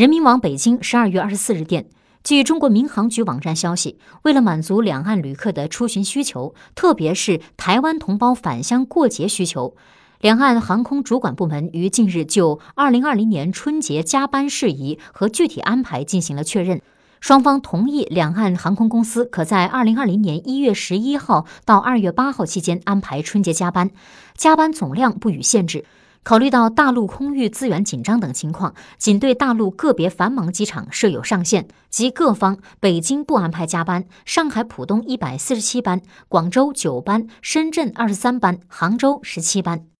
人民网北京十二月二十四日电，据中国民航局网站消息，为了满足两岸旅客的出行需求，特别是台湾同胞返乡过节需求，两岸航空主管部门于近日就二零二零年春节加班事宜和具体安排进行了确认。双方同意，两岸航空公司可在二零二零年一月十一号到二月八号期间安排春节加班，加班总量不予限制。考虑到大陆空域资源紧张等情况，仅对大陆个别繁忙机场设有上限，及各方北京不安排加班，上海浦东一百四十七班，广州九班，深圳二十三班，杭州十七班。